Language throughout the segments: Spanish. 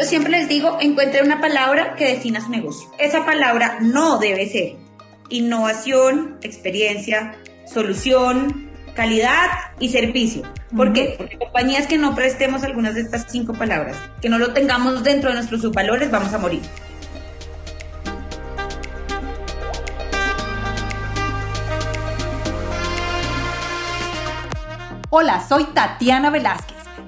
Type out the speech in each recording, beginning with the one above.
Yo siempre les digo, encuentre una palabra que defina su negocio. Esa palabra no debe ser innovación, experiencia, solución, calidad y servicio. ¿Por qué? Porque compañías que no prestemos algunas de estas cinco palabras, que no lo tengamos dentro de nuestros subvalores, vamos a morir. Hola, soy Tatiana Velázquez.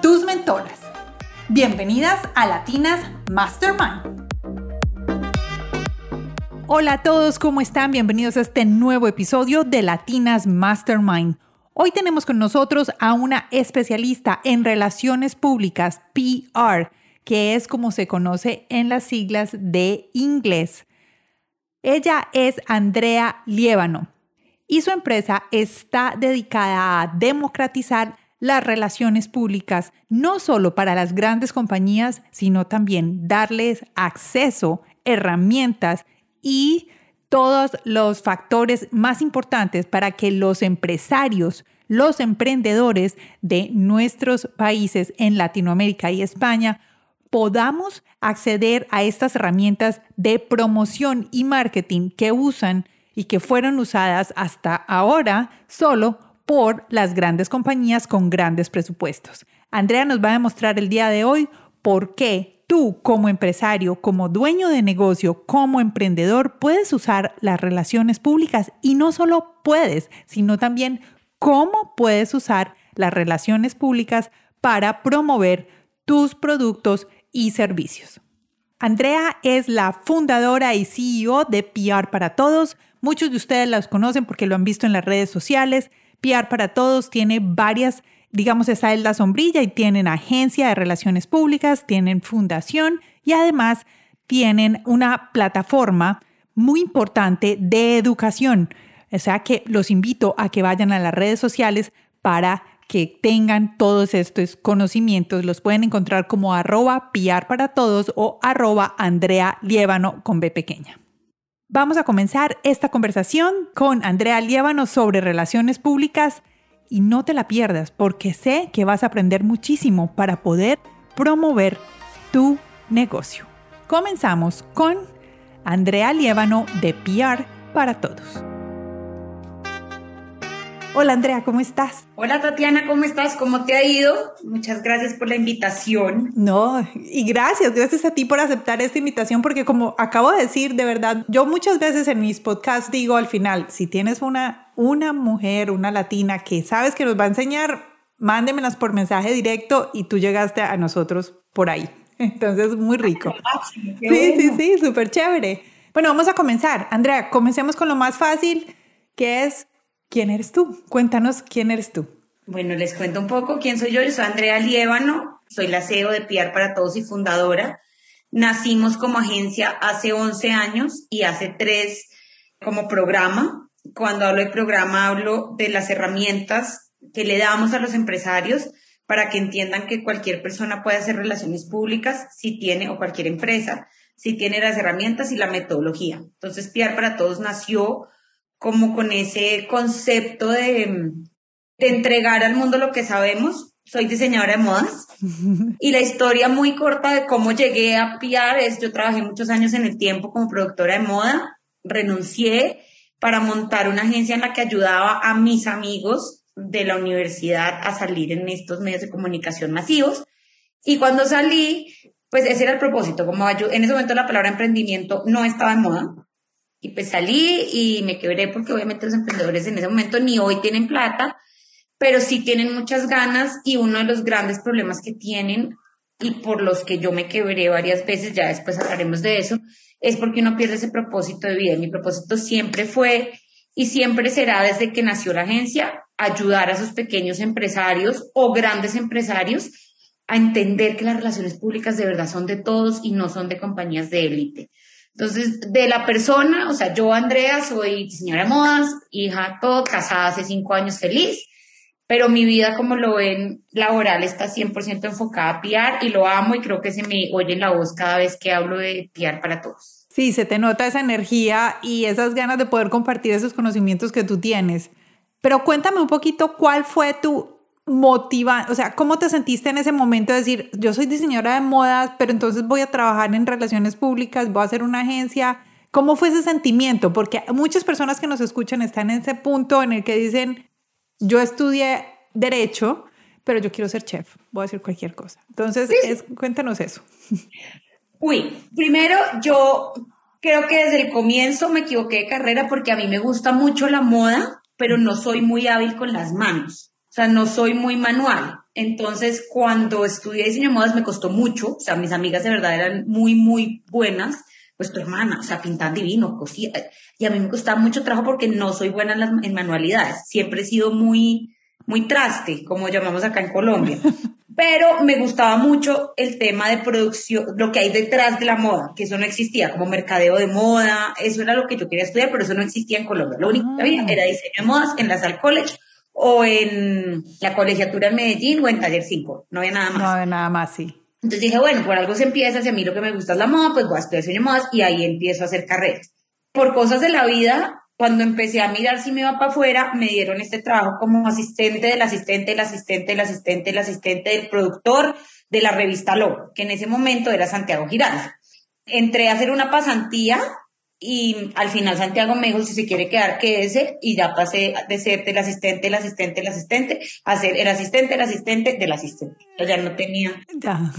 tus mentoras. Bienvenidas a Latinas Mastermind. Hola a todos, ¿cómo están? Bienvenidos a este nuevo episodio de Latinas Mastermind. Hoy tenemos con nosotros a una especialista en relaciones públicas, PR, que es como se conoce en las siglas de inglés. Ella es Andrea Liébano y su empresa está dedicada a democratizar las relaciones públicas, no solo para las grandes compañías, sino también darles acceso, herramientas y todos los factores más importantes para que los empresarios, los emprendedores de nuestros países en Latinoamérica y España podamos acceder a estas herramientas de promoción y marketing que usan y que fueron usadas hasta ahora solo por las grandes compañías con grandes presupuestos. Andrea nos va a demostrar el día de hoy por qué tú como empresario, como dueño de negocio, como emprendedor, puedes usar las relaciones públicas y no solo puedes, sino también cómo puedes usar las relaciones públicas para promover tus productos y servicios. Andrea es la fundadora y CEO de PR para Todos, Muchos de ustedes las conocen porque lo han visto en las redes sociales. PR para Todos tiene varias, digamos, esa es la sombrilla y tienen agencia de relaciones públicas, tienen fundación y además tienen una plataforma muy importante de educación. O sea que los invito a que vayan a las redes sociales para que tengan todos estos conocimientos. Los pueden encontrar como arroba PR para todos o arroba Andrea Liébano con B pequeña. Vamos a comenzar esta conversación con Andrea Liévano sobre relaciones públicas y no te la pierdas porque sé que vas a aprender muchísimo para poder promover tu negocio. Comenzamos con Andrea Liévano de PR para Todos. Hola Andrea, ¿cómo estás? Hola Tatiana, ¿cómo estás? ¿Cómo te ha ido? Muchas gracias por la invitación. No, y gracias, gracias a ti por aceptar esta invitación porque como acabo de decir, de verdad, yo muchas veces en mis podcasts digo al final, si tienes una, una mujer, una latina que sabes que nos va a enseñar, mándemelas por mensaje directo y tú llegaste a nosotros por ahí. Entonces, muy rico. Sí, sí, sí, súper chévere. Bueno, vamos a comenzar. Andrea, comencemos con lo más fácil, que es ¿Quién eres tú? Cuéntanos quién eres tú. Bueno, les cuento un poco quién soy yo. Yo soy Andrea Liébano, soy la CEO de PR para Todos y fundadora. Nacimos como agencia hace 11 años y hace 3 como programa. Cuando hablo de programa hablo de las herramientas que le damos a los empresarios para que entiendan que cualquier persona puede hacer relaciones públicas si tiene o cualquier empresa, si tiene las herramientas y la metodología. Entonces, PR para Todos nació como con ese concepto de, de entregar al mundo lo que sabemos. Soy diseñadora de modas y la historia muy corta de cómo llegué a PR es, yo trabajé muchos años en el tiempo como productora de moda, renuncié para montar una agencia en la que ayudaba a mis amigos de la universidad a salir en estos medios de comunicación masivos. Y cuando salí, pues ese era el propósito, como en ese momento la palabra emprendimiento no estaba en moda, y pues salí y me quebré porque obviamente los emprendedores en ese momento ni hoy tienen plata, pero sí tienen muchas ganas y uno de los grandes problemas que tienen y por los que yo me quebré varias veces, ya después hablaremos de eso, es porque uno pierde ese propósito de vida. Mi propósito siempre fue y siempre será desde que nació la agencia ayudar a esos pequeños empresarios o grandes empresarios a entender que las relaciones públicas de verdad son de todos y no son de compañías de élite. Entonces, de la persona, o sea, yo, Andrea, soy señora de modas, hija, todo, casada hace cinco años feliz, pero mi vida, como lo ven, laboral está 100% enfocada a PR y lo amo y creo que se me oye en la voz cada vez que hablo de PR para todos. Sí, se te nota esa energía y esas ganas de poder compartir esos conocimientos que tú tienes. Pero cuéntame un poquito cuál fue tu motiva, o sea, ¿cómo te sentiste en ese momento de decir, yo soy diseñadora de modas, pero entonces voy a trabajar en relaciones públicas, voy a hacer una agencia? ¿Cómo fue ese sentimiento? Porque muchas personas que nos escuchan están en ese punto en el que dicen, yo estudié derecho, pero yo quiero ser chef, voy a hacer cualquier cosa. Entonces, cuéntanos eso. Uy, primero yo creo que desde el comienzo me equivoqué de carrera porque a mí me gusta mucho la moda, pero no soy muy hábil con las manos sea, no soy muy manual. Entonces, cuando estudié diseño de modas me costó mucho. O sea, mis amigas de verdad eran muy, muy buenas. Pues tu hermana, o sea, pintan divino, cosía. Y a mí me costaba mucho trabajo porque no soy buena en, en manualidades. Siempre he sido muy, muy traste, como llamamos acá en Colombia. Pero me gustaba mucho el tema de producción, lo que hay detrás de la moda, que eso no existía, como mercadeo de moda, eso era lo que yo quería estudiar, pero eso no existía en Colombia. Lo único que había era diseño de modas en la Sal College o en la colegiatura en Medellín o en Taller 5. No había nada más. No había nada más, sí. Entonces dije, bueno, por algo se empieza, si a mí lo que me gusta es la moda, pues voy a estudiar de modas y ahí empiezo a hacer carreras. Por cosas de la vida, cuando empecé a mirar si me iba para afuera, me dieron este trabajo como asistente del asistente, del asistente, del asistente, del asistente del productor de la revista Lo, que en ese momento era Santiago Giraldo. Entré a hacer una pasantía y al final Santiago me dijo si se quiere quedar que ese y ya pasé de ser el asistente, el asistente, el asistente a ser el asistente, el asistente del asistente. ya no tenía.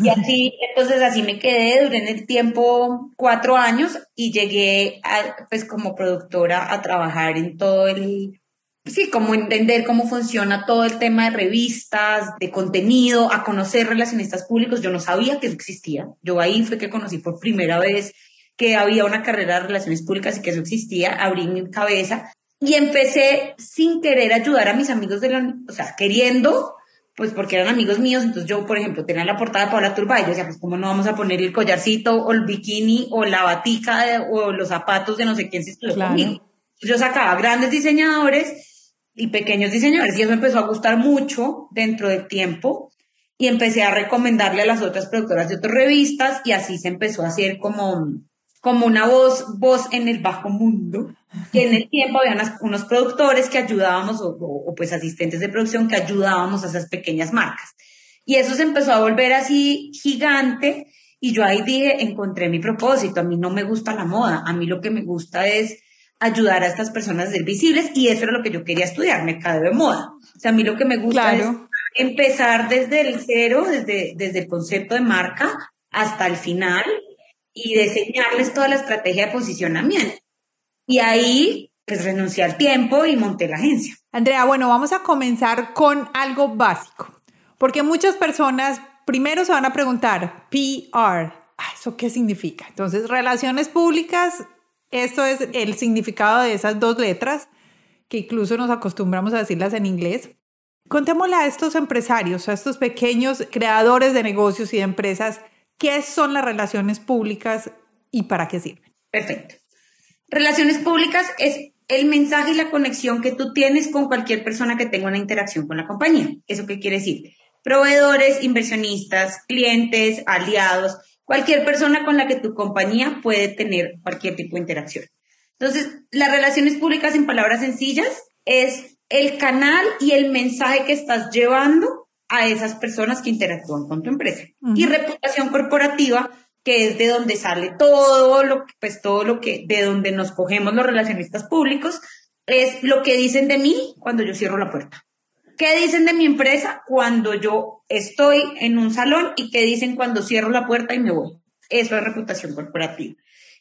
Y así, entonces así me quedé, duré en el tiempo cuatro años y llegué a, pues como productora a trabajar en todo el, sí, como entender cómo funciona todo el tema de revistas, de contenido, a conocer relacionistas públicos. Yo no sabía que eso existía. Yo ahí fue que conocí por primera vez que había una carrera de relaciones públicas y que eso existía, abrí mi cabeza y empecé sin querer ayudar a mis amigos de la, o sea, queriendo, pues porque eran amigos míos, entonces yo, por ejemplo, tenía la portada de Paula Turbay, yo decía, pues cómo no vamos a poner el collarcito o el bikini o la batica o los zapatos de no sé quién se estudió conmigo. Yo sacaba grandes diseñadores y pequeños diseñadores y eso empezó a gustar mucho dentro del tiempo y empecé a recomendarle a las otras productoras de otras revistas y así se empezó a hacer como como una voz, voz en el bajo mundo, que en el tiempo había unos productores que ayudábamos, o, pues asistentes de producción que ayudábamos a esas pequeñas marcas. Y eso se empezó a volver así gigante y yo ahí dije, encontré mi propósito, a mí no me gusta la moda, a mí lo que me gusta es ayudar a estas personas a ser visibles y eso era lo que yo quería estudiar, mercadeo de moda. O sea, a mí lo que me gusta es empezar desde el cero, desde, desde el concepto de marca hasta el final y diseñarles toda la estrategia de posicionamiento. Y ahí, pues renuncié al tiempo y monté la agencia. Andrea, bueno, vamos a comenzar con algo básico, porque muchas personas primero se van a preguntar, PR, ¿eso qué significa? Entonces, relaciones públicas, esto es el significado de esas dos letras, que incluso nos acostumbramos a decirlas en inglés. Contémosle a estos empresarios, a estos pequeños creadores de negocios y de empresas, ¿Qué son las relaciones públicas y para qué sirven? Perfecto. Relaciones públicas es el mensaje y la conexión que tú tienes con cualquier persona que tenga una interacción con la compañía. ¿Eso qué quiere decir? Proveedores, inversionistas, clientes, aliados, cualquier persona con la que tu compañía puede tener cualquier tipo de interacción. Entonces, las relaciones públicas, en palabras sencillas, es el canal y el mensaje que estás llevando a esas personas que interactúan con tu empresa. Y reputación corporativa, que es de donde sale todo lo que, pues todo lo que, de donde nos cogemos los relacionistas públicos, es lo que dicen de mí cuando yo cierro la puerta. ¿Qué dicen de mi empresa cuando yo estoy en un salón y qué dicen cuando cierro la puerta y me voy? Eso es reputación corporativa.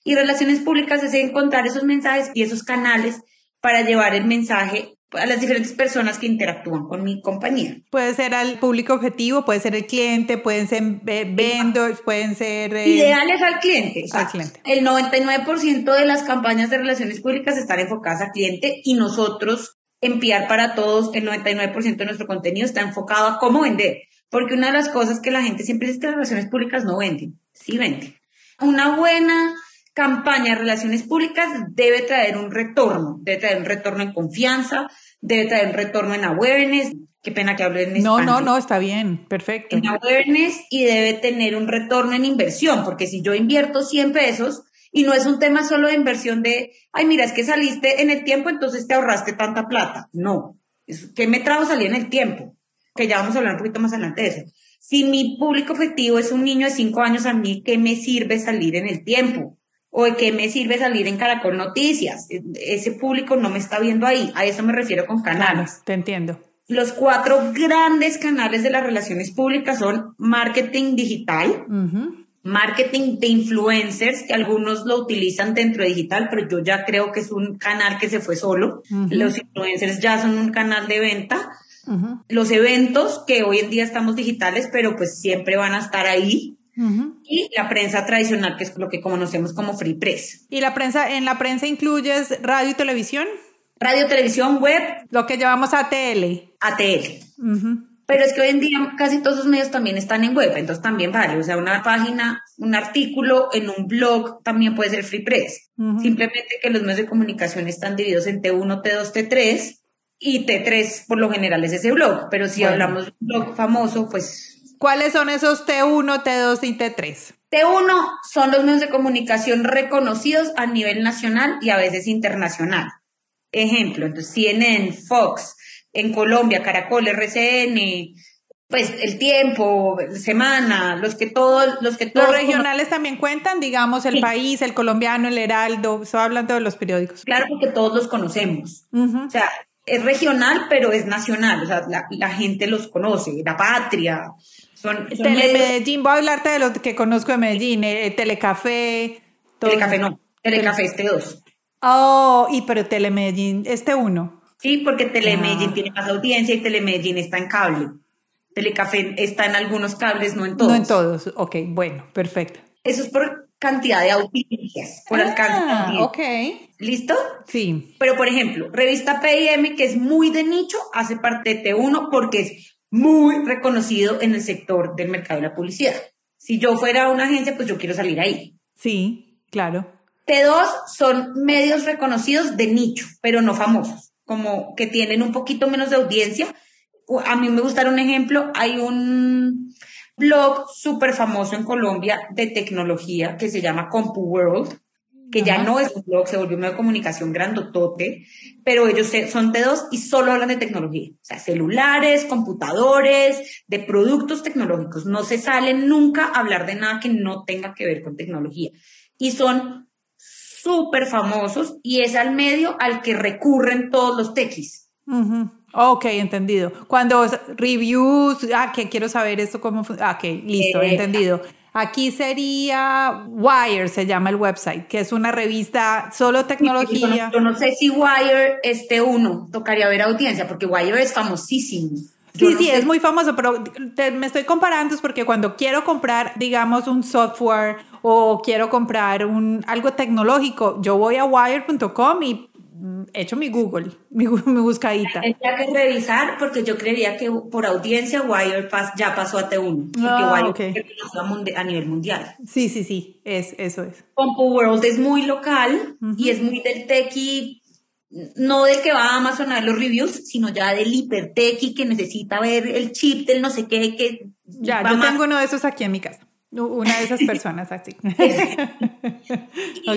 Y relaciones públicas es encontrar esos mensajes y esos canales para llevar el mensaje a las diferentes personas que interactúan con mi compañía. Puede ser al público objetivo, puede ser el cliente, pueden ser vendors, pueden ser... Eh, Ideales al cliente. al cliente. El 99% de las campañas de relaciones públicas están enfocadas al cliente y nosotros, en para Todos, el 99% de nuestro contenido está enfocado a cómo vender. Porque una de las cosas que la gente siempre dice es que las relaciones públicas no venden. Sí venden. Una buena campaña de relaciones públicas debe traer un retorno, debe traer un retorno en confianza, debe traer un retorno en awareness. Qué pena que hable en No, no, no, está bien, perfecto. En awareness y debe tener un retorno en inversión, porque si yo invierto 100 pesos y no es un tema solo de inversión de, ay, mira, es que saliste en el tiempo, entonces te ahorraste tanta plata. No, ¿qué me trajo salir en el tiempo? Que ya vamos a hablar un poquito más adelante de eso. Si mi público objetivo es un niño de 5 años, a mí, ¿qué me sirve salir en el tiempo? O de qué me sirve salir en Caracol Noticias. E, ese público no me está viendo ahí. A eso me refiero con canales. te entiendo. Los cuatro grandes canales de las relaciones públicas son marketing digital, marketing de influencers, que algunos lo utilizan dentro de digital, pero yo ya creo que es un canal que se fue solo. Los influencers ya son un canal de venta. Los eventos, que hoy en día estamos digitales, pero pues siempre van a estar ahí y la prensa tradicional, que es lo que conocemos como free press. ¿Y la prensa, en la prensa incluyes radio y televisión? Radio, televisión, web. Lo que llamamos ATL. ATL. Pero es que hoy en día casi todos esos medios también están en web, entonces también vale. O sea, una página, un artículo en un blog también puede ser free press. Simplemente que los medios de comunicación están divididos en T1, T2, T3 y T3 por lo general es ese blog. Pero si hablamos de un blog famoso, pues ¿Cuáles son esos T1, T2 y T3? T1 son los medios de comunicación reconocidos a nivel nacional y a veces internacional. Ejemplo, entonces CNN, Fox, en Colombia, Caracol, RCN, pues el tiempo, semana, los que todos, los que todos. Los regionales también cuentan, digamos, el país, el colombiano, el heraldo, estoy hablando de los periódicos. Claro, porque todos los conocemos. O sea, es regional, pero es nacional, o sea, la, la gente los conoce, la patria, son, Telemedellín, voy a hablarte de lo que conozco de Medellín, eh, Telecafé. Telecafé no, Telecafé este 2. Oh, y pero Telemedellín este 1. Sí, porque Telemedellín ah. tiene más audiencia y Telemedellín está en cable. Telecafé está en algunos cables, no en todos. No en todos, ok, bueno, perfecto. Eso es por cantidad de audiencias, por ah, alcance. Ok. ¿Listo? Sí. Pero, por ejemplo, revista PIM, que es muy de nicho, hace parte de T1 porque es muy reconocido en el sector del mercado de la publicidad. Si yo fuera una agencia, pues yo quiero salir ahí. Sí, claro. T2 son medios reconocidos de nicho, pero no famosos, como que tienen un poquito menos de audiencia. A mí me gustaría un ejemplo, hay un blog súper famoso en Colombia de tecnología que se llama CompuWorld, que ya no es un blog, se volvió un medio de comunicación grandotote, pero ellos son de dos y solo hablan de tecnología, o sea, celulares, computadores, de productos tecnológicos. No se salen nunca a hablar de nada que no tenga que ver con tecnología. Y son súper famosos y es al medio al que recurren todos los techis. Ok, entendido. Cuando reviews, ah, que quiero saber esto cómo, ah, ok, listo, entendido. Aquí sería Wire, se llama el website, que es una revista solo tecnología. Yo no, sé si Wire este uno tocaría ver audiencia, porque Wire es famosísimo. sí, sí, es muy famoso, pero me estoy comparando es porque cuando quiero comprar, digamos, un software o quiero comprar un, algo tecnológico, yo voy a wire.com y hecho mi Google, mi, mi buscadita. Tendría que revisar porque yo creería que por audiencia Wirepass ya pasó a T1. Porque ah, okay. a nivel mundial. Sí, sí, sí, es, eso es. Compu World es muy local y es muy del tequi, no del que va a Amazon a ver los reviews, sino ya del hipertequi que necesita ver el chip del no sé qué. Que ya, yo tengo uno de esos aquí en mi casa. Una de esas personas así. y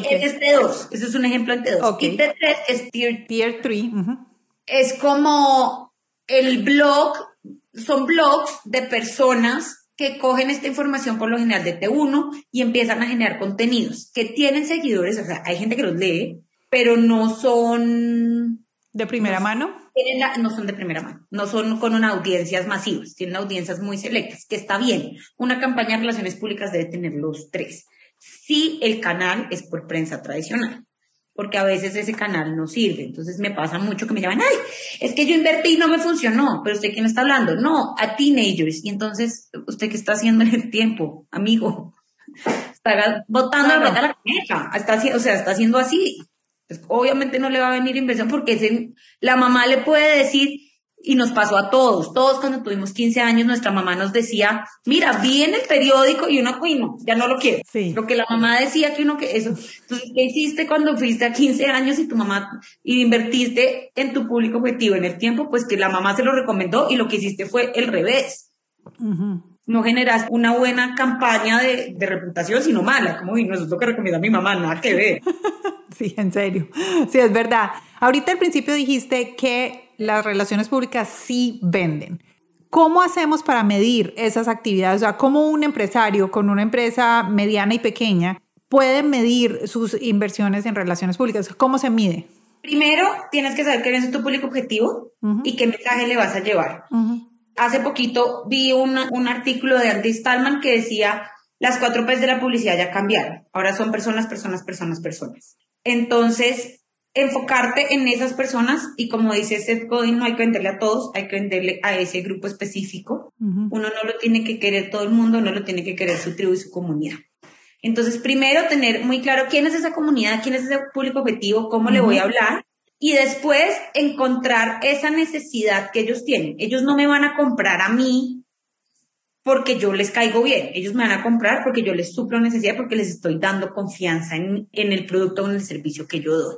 ese es T2, ese es un ejemplo en T2. Y T3 es Tier, tier 3. Es como el blog, son blogs de personas que cogen esta información por lo general de T1 y empiezan a generar contenidos que tienen seguidores, o sea, hay gente que los lee, pero no son... ¿De primera mano? No son de primera mano, no son con una audiencias masivas, tienen audiencias muy selectas, que está bien. Una campaña de relaciones públicas debe tener los tres. Si el canal es por prensa tradicional, porque a veces ese canal no sirve. Entonces me pasa mucho que me llaman, ay, es que yo invertí y no me funcionó, pero usted quién está hablando? No, a teenagers. Y entonces, ¿usted qué está haciendo en el tiempo, amigo? Está botando la la cabeza, está, o sea, está haciendo así. Pues, obviamente no le va a venir inversión porque la mamá le puede decir, y nos pasó a todos. Todos cuando tuvimos 15 años, nuestra mamá nos decía, mira, vi en el periódico y uno, uy, no, ya no lo quiero. Sí. Lo que la mamá decía que uno que eso. Entonces, ¿qué hiciste cuando fuiste a 15 años y tu mamá y invertiste en tu público objetivo en el tiempo? Pues que la mamá se lo recomendó y lo que hiciste fue el revés. No generas una buena campaña de, de reputación, sino mala. Como, uy, no, eso es lo que recomienda mi mamá, nada que ver. sí, en serio. Sí, es verdad. Ahorita al principio dijiste que las relaciones públicas sí venden. ¿Cómo hacemos para medir esas actividades? O sea, ¿cómo un empresario con una empresa mediana y pequeña puede medir sus inversiones en relaciones públicas? ¿Cómo se mide? Primero, tienes que saber quién es tu público objetivo y qué mensaje le vas a llevar. Hace poquito vi un artículo de Andy Stallman que decía, las cuatro P's de la publicidad ya cambiaron. Ahora son personas, personas, personas, personas. Entonces, enfocarte en esas personas y como dice Seth Godin, no hay que venderle a todos, hay que venderle a ese grupo específico. Uno no lo tiene que querer todo el mundo, no lo tiene que querer su tribu y su comunidad. Entonces, primero tener muy claro quién es esa comunidad, quién es ese público objetivo, cómo le voy a hablar y después encontrar esa necesidad que ellos tienen. Ellos no me van a comprar a mí porque yo les caigo bien. Ellos me van a comprar porque yo les suplo necesidad, porque les estoy dando confianza en, en el producto o en el servicio que yo doy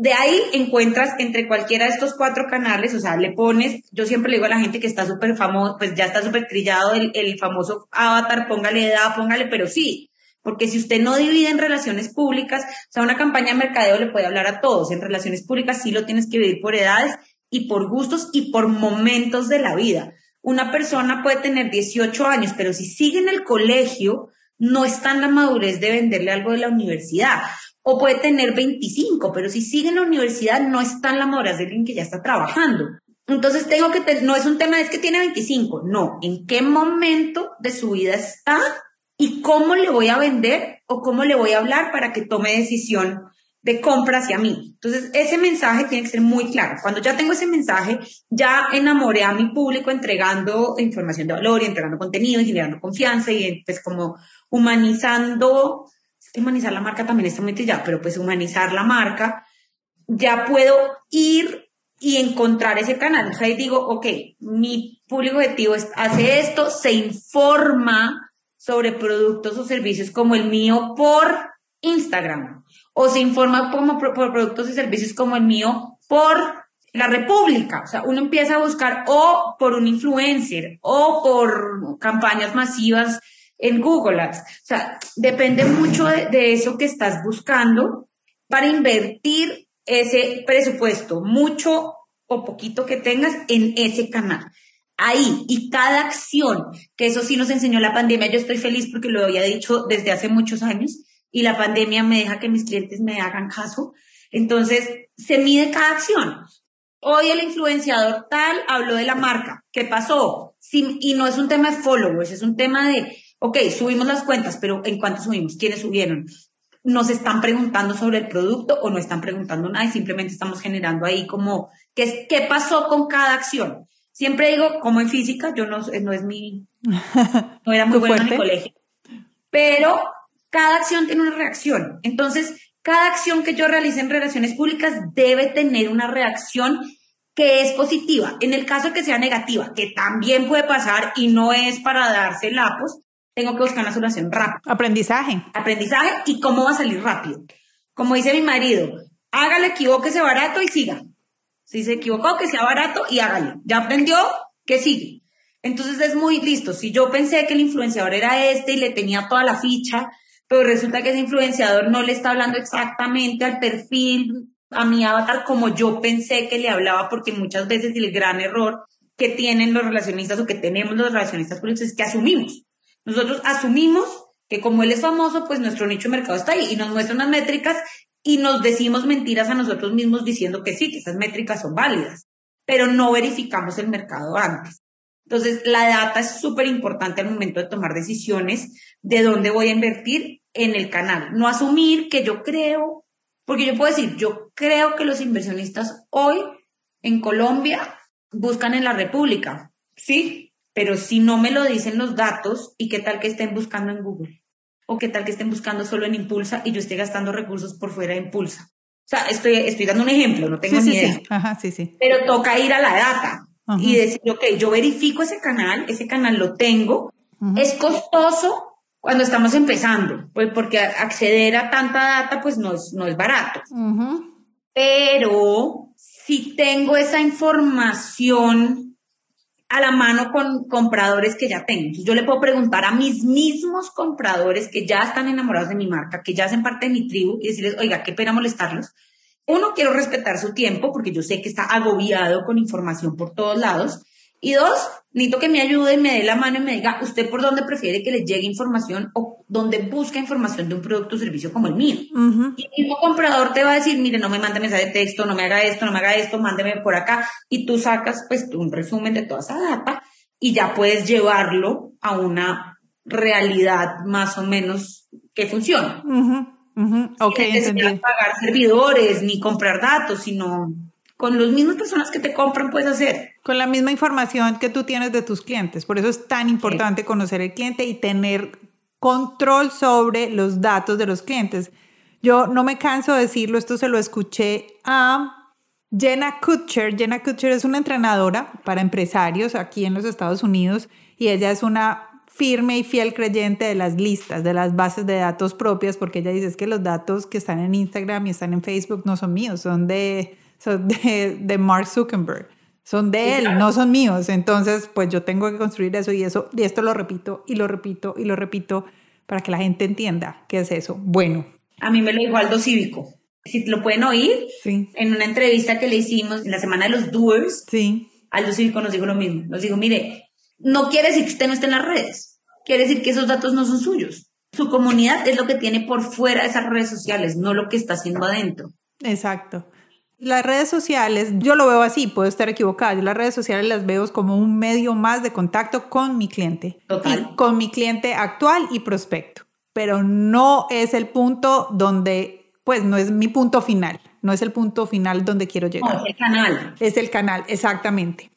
de ahí encuentras entre cualquiera de estos cuatro canales, o sea, le pones, yo siempre le digo a la gente que está súper famoso, pues ya está súper trillado el, el, famoso avatar, póngale edad, póngale, pero sí, porque si usted no divide en relaciones públicas, o sea, una campaña de mercadeo le puede hablar a todos, en relaciones públicas sí lo tienes que dividir por edades y por gustos y por momentos de la vida. Una persona puede tener 18 años, pero si sigue en el colegio, no está en la madurez de venderle algo de la universidad o puede tener 25, pero si sigue en la universidad no está en la madurez de alguien que ya está trabajando. Entonces tengo que, no es un tema, es que tiene 25, no, en qué momento de su vida está y cómo le voy a vender o cómo le voy a hablar para que tome decisión de compra hacia mí. Entonces, ese mensaje tiene que ser muy claro. Cuando ya tengo ese mensaje, ya enamoré a mi público entregando información de valor y entregando contenido y generando confianza y pues como humanizando humanizar la marca también está muy ya, pero pues humanizar la marca, ya puedo ir y encontrar ese canal. O sea, digo, ok, mi público objetivo hace esto, se informa sobre productos o servicios como el mío por Instagram, o se informa como por, productos y servicios como el mío por la República. O sea, uno empieza a buscar o por un influencer o por campañas masivas en Google Ads. O sea, depende mucho de, eso que estás buscando para invertir ese presupuesto, mucho o poquito que tengas en ese canal. Ahí, y cada acción, que eso sí nos enseñó la pandemia, yo estoy feliz porque lo había dicho desde hace muchos años y la pandemia me deja que mis clientes me hagan caso. Entonces, se mide cada acción. Hoy el influenciador tal habló de la marca. ¿Qué pasó? y no es un tema de followers, es un tema de ok, subimos las cuentas, pero ¿en cuánto subimos? ¿Quiénes subieron? ¿Nos están preguntando sobre el producto o no están preguntando nada y simplemente estamos generando ahí como, ¿qué, qué pasó con cada acción? Siempre digo, como en física, yo no, no es mi, no era muy buena en el colegio, pero cada acción tiene una reacción. Entonces, cada acción que yo realice en relaciones públicas debe tener una reacción que es positiva. En el caso que sea negativa, que también puede pasar y no es para darse lapos, tengo que buscar una solución rápida. Aprendizaje. Aprendizaje y cómo va a salir rápido. Como dice mi marido, hágale, equivóquese barato y siga. Si se equivocó, que sea barato y hágale. Ya aprendió, que sigue. Entonces es muy listo. Si yo pensé que el influenciador era este y le tenía toda la ficha, pero resulta que ese influenciador no le está hablando exactamente al perfil, a mi avatar, como yo pensé que le hablaba, porque muchas veces el gran error que tienen los relacionistas o que tenemos los relacionistas públicos es que asumimos. Nosotros asumimos que como él es famoso, pues nuestro nicho de mercado está ahí y nos muestra unas métricas y nos decimos mentiras a nosotros mismos diciendo que sí, que esas métricas son válidas, pero no verificamos el mercado antes. Entonces, la data es súper importante al momento de tomar decisiones de dónde voy a invertir en el canal. No asumir que yo creo, porque yo puedo decir, yo creo que los inversionistas hoy en Colombia buscan en la República. Sí, pero si no me lo dicen los datos, ¿y qué tal que estén buscando en Google? ¿O qué tal que estén buscando solo en Impulsa y yo esté gastando recursos por fuera de Impulsa? O sea, estoy, estoy dando un ejemplo, no tengo ni idea. Sí. Ajá, sí, sí. Pero toca ir a la data. y decir, ok, yo verifico ese canal, ese canal lo tengo, es costoso cuando estamos empezando, pues porque acceder a tanta data pues no es, no es barato. Pero si tengo esa información a la mano con compradores que ya tengo. yo le puedo preguntar a mis mismos compradores que ya están enamorados de mi marca, que ya hacen parte de mi tribu y decirles, oiga, qué pena molestarlos. Uno, quiero respetar su tiempo porque yo sé que está agobiado con información por todos lados. Y dos, necesito que me ayude y me dé la mano y me diga, ¿usted por dónde prefiere que le llegue información o dónde busca información de un producto o servicio como el mío? Y el mismo comprador te va a decir, mire, no me mande mensaje de texto, no me haga esto, no me haga esto, mándeme por acá. Y tú sacas pues un resumen de toda esa data y ya puedes llevarlo a una realidad más o menos que funcione. Ok, Sin pagar servidores ni comprar datos, sino con las mismas personas que te compran puedes hacer. Con la misma información que tú tienes de tus clientes. Por eso es tan importante conocer el cliente y tener control sobre los datos de los clientes. Yo no me canso de decirlo, esto se lo escuché a Jenna Kutcher. Jenna Kutcher es una entrenadora para empresarios aquí en los Estados Unidos y ella es una firme y fiel creyente de las listas, de las bases de datos propias, porque ella dice que los datos que están en Instagram y están en Facebook no son míos, son de son de, Mark Zuckerberg, son de él, no son míos. Entonces, pues yo tengo que construir eso y eso, y esto lo repito y lo repito y lo repito para que la gente entienda qué es eso. Bueno. A mí me lo dijo Aldo Cívico. Si lo pueden oír, sí. en una entrevista que le hicimos en la semana de los doers, sí. Aldo Cívico nos dijo lo mismo. Nos dijo, mire, no quiere decir que usted no esté en las redes, quiere decir que esos datos no son suyos. Su comunidad es lo que tiene por fuera de esas redes sociales, no lo que está haciendo adentro. Exacto. Las redes sociales, yo lo veo así, puedo estar equivocada, yo las redes sociales las veo como un medio más de contacto con mi cliente. Total. con mi cliente actual y prospecto. Pero no es el punto donde, pues no es mi punto final, no es el punto final donde quiero llegar. No, es el canal. Es el canal, exactamente.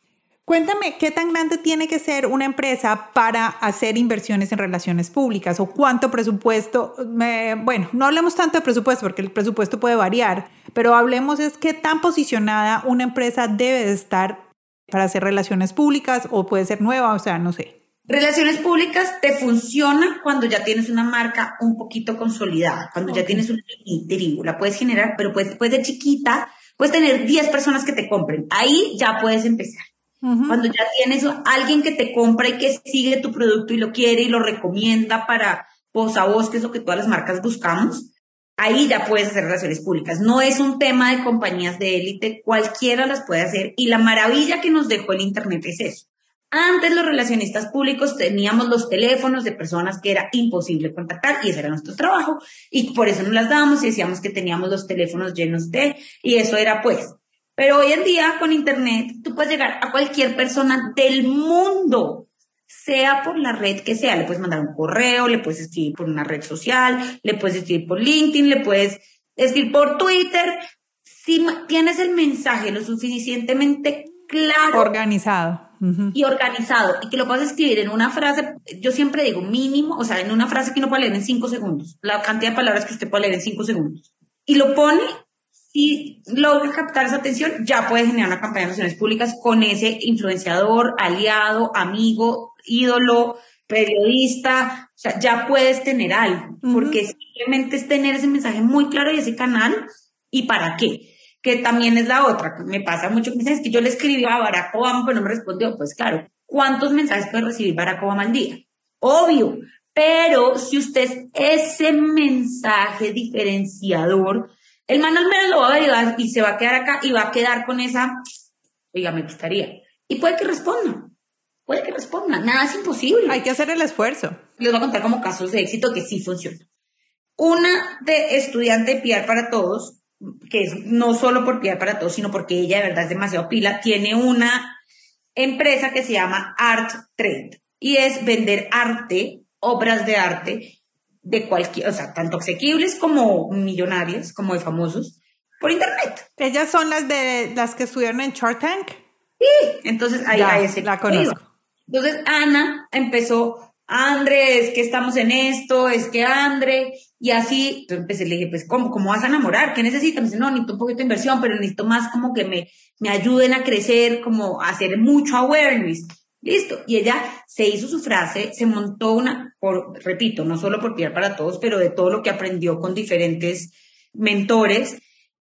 Cuéntame, ¿qué tan grande tiene que ser una empresa para hacer inversiones en relaciones públicas o cuánto presupuesto? bueno, no hablemos tanto de presupuesto porque el presupuesto puede variar, pero hablemos es qué tan posicionada una empresa debe de estar para hacer relaciones públicas o puede ser nueva, o sea, no sé. Relaciones públicas te funciona cuando ya tienes una marca un poquito consolidada, cuando ya tienes una tribu, la puedes generar, pero puedes, puedes de chiquita, puedes tener 10 personas que te compren. Ahí ya puedes empezar. Cuando ya tienes alguien que te compra y que sigue tu producto y lo quiere y lo recomienda para voz a voz, que es lo que todas las marcas buscamos, ahí ya puedes hacer relaciones públicas. No es un tema de compañías de élite, cualquiera las puede hacer y la maravilla que nos dejó el Internet es eso. Antes los relacionistas públicos teníamos los teléfonos de personas que era imposible contactar y ese era nuestro trabajo y por eso no las dábamos y decíamos que teníamos los teléfonos llenos de y eso era pues pero hoy en día con Internet tú puedes llegar a cualquier persona del mundo, sea por la red que sea. Le puedes mandar un correo, le puedes escribir por una red social, le puedes escribir por LinkedIn, le puedes escribir por Twitter. Si tienes el mensaje lo suficientemente claro. Organizado. Y organizado. Y que lo puedas escribir en una frase, yo siempre digo mínimo, o sea, en una frase que no puede leer en cinco segundos. La cantidad de palabras que usted puede leer en cinco segundos. Y lo pone si logra captar esa atención, ya puedes generar una campaña de relaciones públicas con ese influenciador, aliado, amigo, ídolo, periodista, o sea, ya puedes tener algo, porque simplemente es tener ese mensaje muy claro y ese canal, ¿y para qué? Que también es la otra, me pasa mucho que me dicen, es que yo le escribí a Barack Obama, pero no me respondió, pues claro, ¿cuántos mensajes puede recibir Barack Obama al día? Obvio, pero si usted es ese mensaje diferenciador, el manual me lo va a ayudar y se va a quedar acá y va a quedar con esa, oiga, me gustaría. Y puede que responda, puede que responda, nada es imposible. Hay que hacer el esfuerzo. Les voy a contar como casos de éxito que sí funcionan. Una de estudiante de PR para todos, que es no solo por PR para todos, sino porque ella de verdad es demasiado pila, tiene una empresa que se llama Art Trade y es vender arte, obras de arte de cualquier, o sea, tanto asequibles como millonarias, como de famosos, por internet. Ellas son las de las que estudiaron en Shark Tank. Sí, entonces ahí, ya, la conozco. Entonces Ana empezó Andre, es que estamos en esto, es que Andre, y así, entonces empecé, le dije, pues, ¿cómo, cómo vas a enamorar? ¿Qué necesitas? Me dice, no, necesito un poquito de inversión, pero necesito más como que me, me ayuden a crecer, como a hacer mucho awareness. Listo. Y ella se hizo su frase, se montó una, por, repito, no solo por Piar para Todos, pero de todo lo que aprendió con diferentes mentores.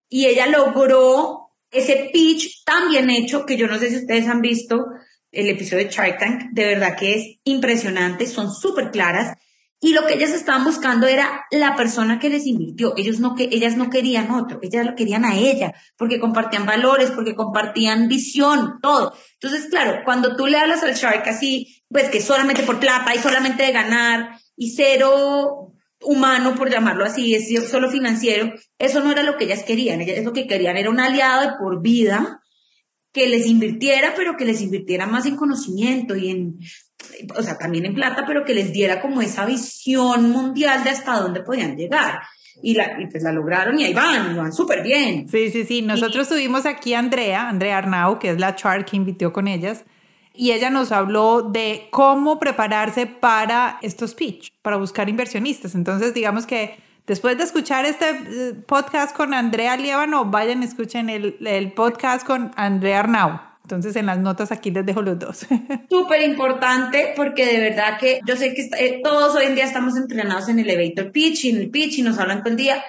Y ella logró ese pitch tan bien hecho que yo no sé si ustedes han visto el episodio de Shark Tank, de verdad que es impresionante, son súper claras. Y lo que ellas estaban buscando era la persona que les invirtió. Ellos no que ellas no querían otro, ellas lo querían a ella, porque compartían valores, porque compartían visión, todo. Entonces, claro, cuando tú le hablas al Shark así, pues que solamente por plata y solamente de ganar y cero humano, por llamarlo así, es solo financiero, eso no era lo que ellas querían. Ellas lo que querían era un aliado de por vida que les invirtiera, pero que les invirtiera más en conocimiento y en, o sea, también en plata, pero que les diera como esa visión mundial de hasta dónde podían llegar. Y, la, y pues la lograron y ahí van, van súper bien. Sí, sí, sí. Nosotros tuvimos aquí a Andrea, Andrea Arnau, que es la char que invitó con ellas, y ella nos habló de cómo prepararse para estos pitch, para buscar inversionistas. Entonces, digamos que Después de escuchar este eh, podcast con Andrea Lievano, vayan y escuchen el, el podcast con Andrea Arnau. Entonces en las notas aquí les dejo los dos. Súper importante porque de verdad que yo sé que eh, todos hoy en día estamos entrenados en el elevator pitch y en el pitch y nos hablan todo el día,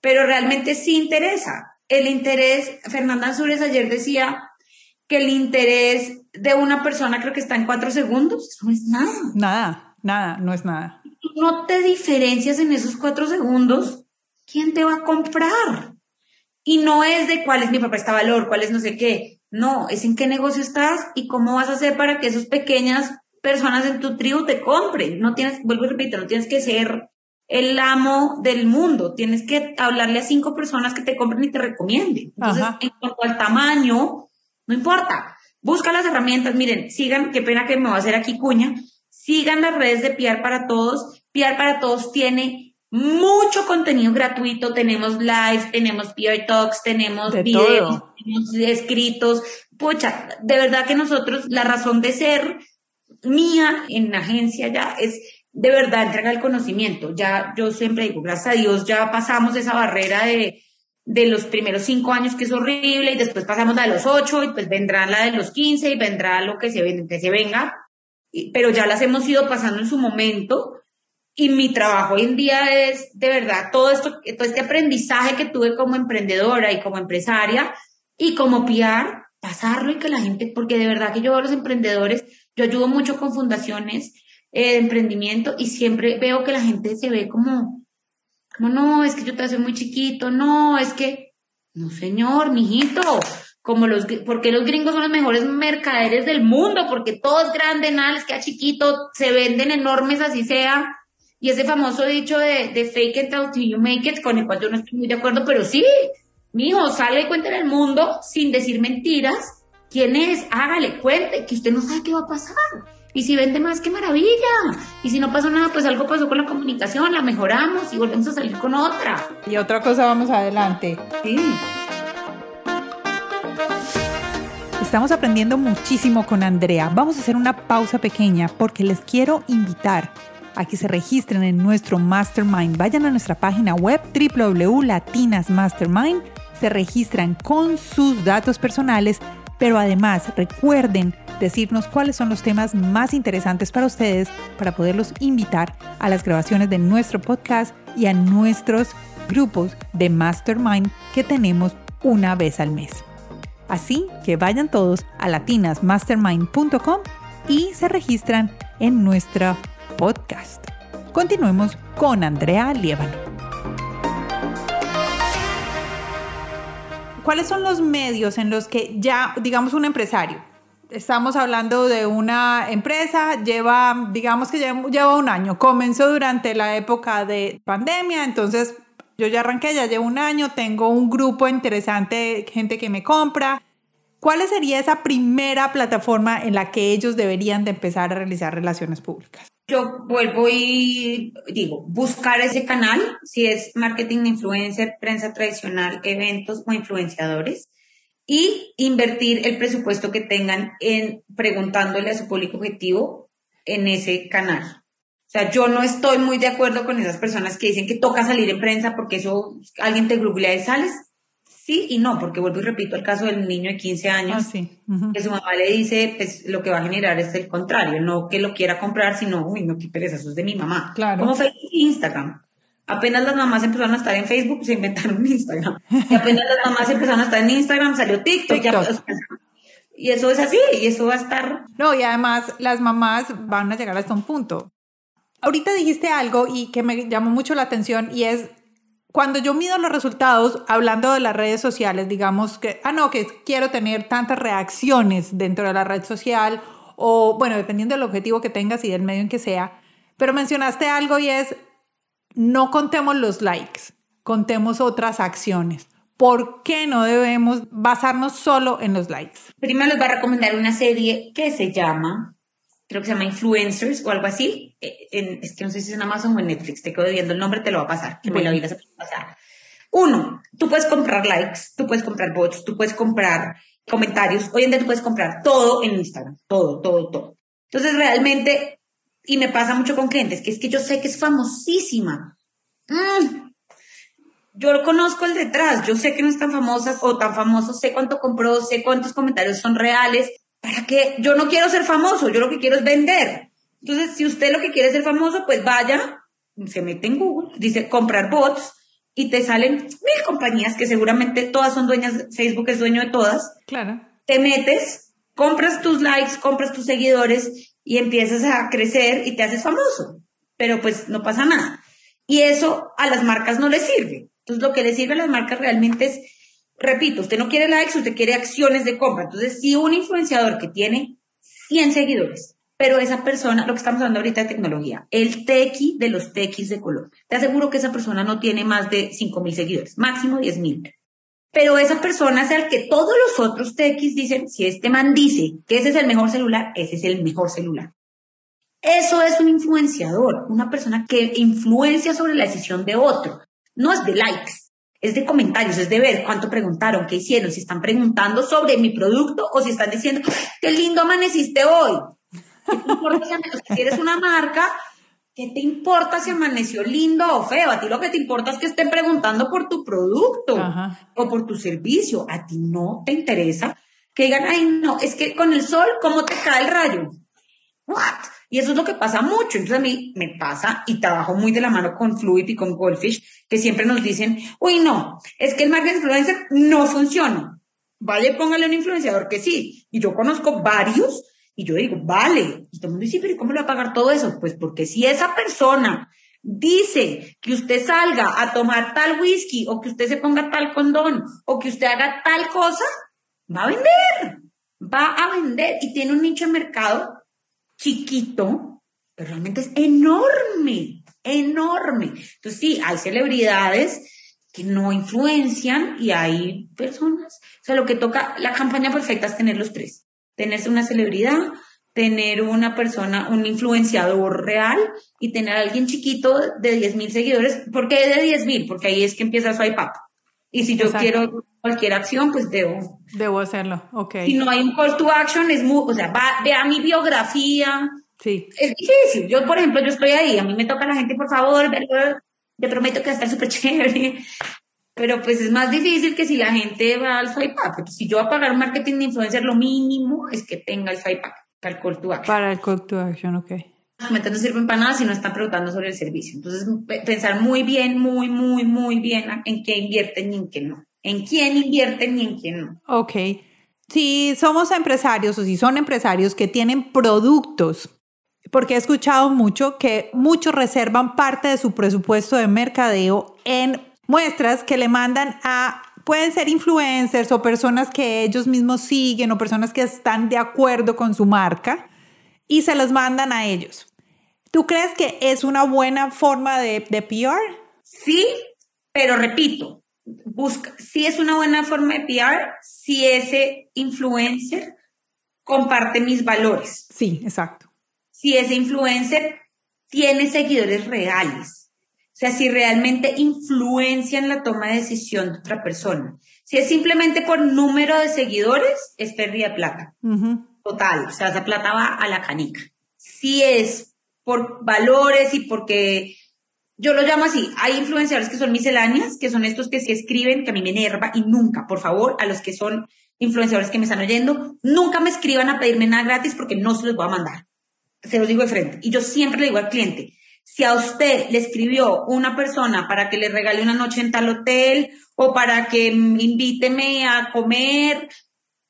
pero realmente sí interesa. El interés, Fernanda Azures ayer decía que el interés de una persona creo que está en cuatro segundos, no es nada. Nada, nada, no es nada no te diferencias en esos cuatro segundos, ¿quién te va a comprar? Y no es de cuál es mi propuesta valor, cuál es no sé qué. No, es en qué negocio estás y cómo vas a hacer para que esas pequeñas personas en tu tribu te compren. No tienes, vuelvo y repito, no tienes que ser el amo del mundo. Tienes que hablarle a cinco personas que te compren y te recomienden. Entonces, en cuanto al tamaño, no importa. Busca las herramientas. Miren, sigan, qué pena que me va a hacer aquí cuña. Sigan las redes de PR para Todos. PR para Todos tiene mucho contenido gratuito. Tenemos live, tenemos PR Talks, tenemos videos, tenemos escritos. Pucha, de verdad que nosotros, la razón de ser mía en la agencia ya es de verdad entregar el conocimiento. Ya yo siempre digo, gracias a Dios, ya pasamos esa barrera de, de los primeros cinco años que es horrible y después pasamos la de los ocho y pues vendrá la de los quince y vendrá lo que se, que se venga pero ya las hemos ido pasando en su momento. Y mi trabajo hoy en día es, de verdad, todo esto, todo este aprendizaje que tuve como emprendedora y como empresaria y como PR, pasarlo y que la gente, porque de verdad que yo a los emprendedores, yo ayudo mucho con fundaciones eh, de emprendimiento y siempre veo que la gente se ve como, como no, es que yo te soy muy chiquito, no, es que, no señor, mijito, como los, porque los gringos son los mejores mercaderes del mundo, porque todo es grande, nada les queda chiquito, se venden enormes así sea. Y ese famoso dicho de, de fake it until you make it, con el cual yo no estoy muy de acuerdo, pero sí, mijo, sale y cuenta en el mundo sin decir mentiras. ¿Quién es? Hágale, cuente, que usted no sabe qué va a pasar. Y si vende más, qué maravilla. Y si no pasó nada, pues algo pasó con la comunicación, la mejoramos y volvemos a salir con otra. Y otra cosa, vamos adelante. Sí. Estamos aprendiendo muchísimo con Andrea. Vamos a hacer una pausa pequeña porque les quiero invitar a que se registren en nuestro Mastermind. Vayan a nuestra página web www.latinasmastermind. Se registran con sus datos personales, pero además recuerden decirnos cuáles son los temas más interesantes para ustedes para poderlos invitar a las grabaciones de nuestro podcast y a nuestros grupos de Mastermind que tenemos una vez al mes. Así que vayan todos a latinasmastermind.com y se registran en nuestro podcast. Continuemos con Andrea Lievano. ¿Cuáles son los medios en los que ya, digamos, un empresario? Estamos hablando de una empresa, lleva, digamos que lleva, lleva un año, comenzó durante la época de pandemia, entonces yo ya arranqué, ya llevo un año, tengo un grupo interesante, gente que me compra. ¿Cuál sería esa primera plataforma en la que ellos deberían de empezar a realizar relaciones públicas? Yo vuelvo y digo, buscar ese canal, si es marketing influencer, prensa tradicional, eventos o influenciadores, y invertir el presupuesto que tengan en preguntándole a su público objetivo en ese canal. sea, yo no estoy muy de acuerdo con esas personas que dicen que toca salir en prensa porque eso alguien te googlea y sales. Sí y no, porque vuelvo y repito el caso del niño de 15 años, ah, que su mamá le dice, pues lo que va a generar es el contrario, no que lo quiera comprar, sino, uy, no, qué pereza, eso es de mi mamá. Claro. Como Facebook e Instagram. Apenas las mamás empezaron a estar en Facebook, se inventaron Instagram. Y apenas las mamás empezaron a estar en Instagram, salió TikTok. y eso es así, y eso va a estar. No, y además las mamás van a llegar hasta un punto. Ahorita dijiste algo y que me llamó mucho la atención y es cuando yo mido los resultados, hablando de las redes sociales, digamos que, ah, no, que quiero tener tantas reacciones dentro de la red social o, bueno, dependiendo del objetivo que tengas y del medio en que sea, pero mencionaste algo y es, no contemos los likes, contemos otras acciones. ¿Por qué no debemos basarnos solo en los likes? Primero les voy a recomendar una serie que se llama creo que se llama Influencers o algo así. Eh, es que no sé si es en Amazon o en Netflix, te quedo viendo el nombre, te lo va a pasar, que me la vida se pasar. Uno, tú puedes comprar likes, tú puedes comprar bots, tú puedes comprar comentarios. Hoy en día tú puedes comprar todo en Instagram, todo, todo, todo. Entonces realmente, y me pasa mucho con clientes, que es que yo sé que es famosísima. Mm. Yo lo conozco el detrás, yo sé que no es tan famosa o tan famoso, sé cuánto compró, sé cuántos comentarios son reales, ¿Para qué? Yo no quiero ser famoso, yo lo que quiero es vender. Entonces, si usted lo que quiere es ser famoso, pues vaya, se mete en Google, dice comprar bots y te salen mil compañías que seguramente todas son dueñas, Facebook es dueño de todas. Claro. Te metes, compras tus likes, compras tus seguidores y empiezas a crecer y te haces famoso. Pero pues no pasa nada. Y eso a las marcas no les sirve. Entonces, lo que les sirve a las marcas realmente es repito, usted no quiere likes, usted quiere acciones de compra. Entonces, si un influenciador que tiene 100 seguidores, pero esa persona, lo que estamos hablando ahorita de tecnología, el tequi de los tequis de Colombia, te aseguro que esa persona no tiene más de 5 mil seguidores, máximo 10 mil. Pero esa persona es el que todos los otros tequis dicen, si este man dice que ese es el mejor celular, ese es el mejor celular. Eso es un influenciador, una persona que influencia sobre la decisión de otro. No es de likes, es de comentarios, es de ver cuánto preguntaron, qué hicieron, si están preguntando sobre mi producto o si están diciendo, qué lindo amaneciste hoy. ¿Qué te importa si, eres una marca, ¿qué te importa si amaneció lindo o feo? A ti lo que te importa es que estén preguntando por tu producto o por tu servicio. A ti no te interesa que digan, ay, no, es que con el sol, ¿cómo te cae el rayo? What? Y eso es lo que pasa mucho. Entonces a mí me pasa y trabajo muy de la mano con Fluid y con Goldfish, que siempre nos dicen, uy, no, es que el marketing influencer no funciona. Vale, póngale un influenciador que sí. Y yo conozco varios y yo digo, vale. Y todo el mundo dice, pero ¿cómo le va a pagar todo eso? Pues porque si esa persona dice que usted salga a tomar tal whisky o que usted se ponga tal condón o que usted haga tal cosa, va a vender. Va a vender y tiene un nicho de mercado chiquito, pero realmente es enorme, enorme. Entonces sí, hay celebridades que no influencian y hay personas. O sea, lo que toca, la campaña perfecta es tener los tres. Tenerse una celebridad, tener una persona, un influenciador real y tener alguien chiquito de 10 mil seguidores. ¿Por qué de 10 mil? Porque ahí es que empieza su iPad. Y si yo quiero cualquier acción, pues debo. Debo hacerlo, ok. Si no hay un call to action, es muy, o sea, va, vea mi biografía. Sí. Es difícil. Yo, por ejemplo, yo estoy ahí, a mí me toca la gente, por favor, te prometo que va a estar súper chévere. Pero pues es más difícil que si la gente va al swipe up. Si yo voy a pagar un marketing de influencer, lo mínimo es que tenga el swipe up para el call to action. Para el call to action, ok. Los no sirven para nada si no están preguntando sobre el servicio. Entonces, pensar muy bien, muy, muy, muy bien en qué invierten y en qué no en quién invierten y en quién no. Ok. Si somos empresarios o si son empresarios que tienen productos, porque he escuchado mucho que muchos reservan parte de su presupuesto de mercadeo en muestras que le mandan a, pueden ser influencers o personas que ellos mismos siguen o personas que están de acuerdo con su marca y se los mandan a ellos. ¿Tú crees que es una buena forma de, de PR? Sí, pero repito, busca, si es una buena forma de PR, si ese influencer comparte mis valores. Sí, exacto. Si ese influencer tiene seguidores reales. O sea, si realmente influencian la toma de decisión de otra persona. Si es simplemente por número de seguidores, es pérdida de plata. Total. O sea, esa plata va a la canica. Si es por valores y porque yo lo llamo así. Hay influenciadores que son misceláneas, que son estos que sí escriben, que a mí me enerva y nunca, por favor, a los que son influenciadores que me están oyendo, nunca me escriban a pedirme nada gratis porque no se los voy a mandar. Se los digo de frente. Y yo siempre le digo al cliente, si a usted le escribió una persona para que le regale una noche en tal hotel o para que invíteme a comer,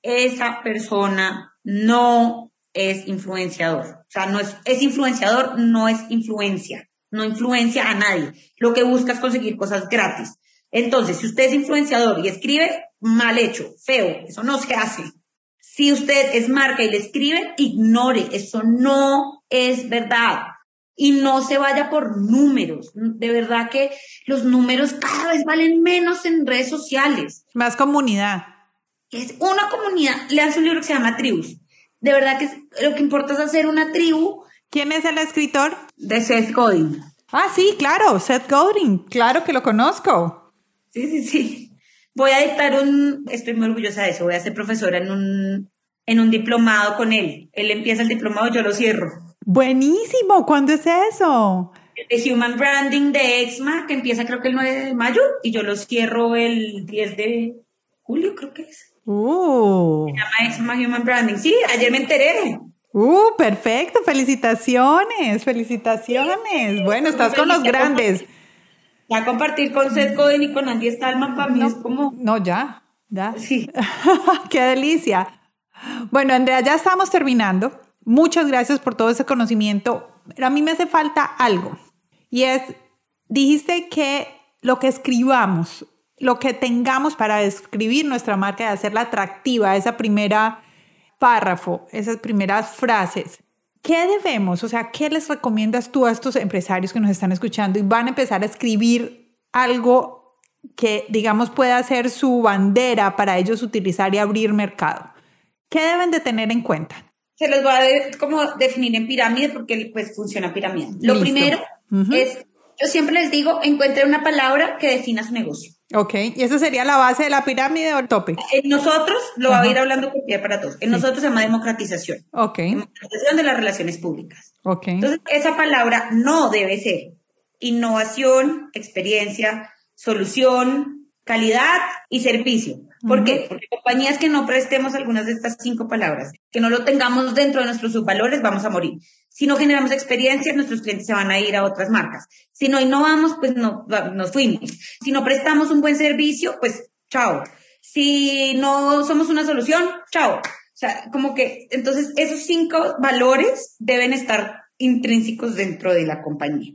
esa persona no es influenciador. O sea, no es, es influenciador, no es influencia. No influencia a nadie. Lo que busca es conseguir cosas gratis. Entonces, si usted es influenciador y escribe, mal hecho, feo, eso no se hace. Si usted es marca y le escribe, ignore, eso no es verdad. Y no se vaya por números. De verdad que los números cada vez valen menos en redes sociales. Más comunidad. Es una comunidad. Lean un libro que se llama Tribus. De verdad que lo que importa es hacer una tribu. ¿Quién es el escritor? De Seth Godin. Ah, sí, claro, Seth Godin. Claro que lo conozco. Sí, sí, sí. Voy a dictar un, estoy muy orgullosa de eso, voy a ser profesora en un, en un diplomado con él. Él empieza el diplomado, yo lo cierro. Buenísimo, ¿cuándo es eso? El Human Branding de EXMA, que empieza creo que el 9 de mayo, y yo lo cierro el 10 de julio, creo que es. Uh. Se llama EXMA Human Branding. Sí, ayer me enteré. Uh, perfecto, felicitaciones, felicitaciones. Bueno, estás con los grandes. Ya compartir con Seth Godin y con Andy Stallman para mí es como... No, ya, ya. Sí. Qué delicia. Bueno, Andrea, ya estamos terminando. Muchas gracias por todo ese conocimiento. Pero a mí me hace falta algo. Y es, dijiste que lo que escribamos, lo que tengamos para describir nuestra marca y hacerla atractiva, esa primera párrafo, esas primeras frases, ¿qué debemos? O sea, ¿qué les recomiendas tú a estos empresarios que nos están escuchando y van a empezar a escribir algo que, digamos, pueda ser su bandera para ellos utilizar y abrir mercado? ¿Qué deben de tener en cuenta? Se los voy a como definir en pirámide porque pues funciona pirámide. Lo primero es, yo siempre les digo, encuentren una palabra que defina su negocio. Ok, ¿y esa sería la base de la pirámide o el tope? En nosotros, lo voy a ir hablando con para todos, en nosotros se llama democratización. Ok. Democratización de las relaciones públicas. Ok. Entonces, esa palabra no debe ser innovación, experiencia, solución, calidad y servicio. ¿Por qué? Porque compañías que no prestemos algunas de estas cinco palabras, que no lo tengamos dentro de nuestros subvalores, vamos a morir. Si no generamos experiencias, nuestros clientes se van a ir a otras marcas. Si no innovamos, pues no, nos fuimos. Si no prestamos un buen servicio, pues chao. Si no somos una solución, chao. O sea, como que, entonces esos cinco valores deben estar intrínsecos dentro de la compañía.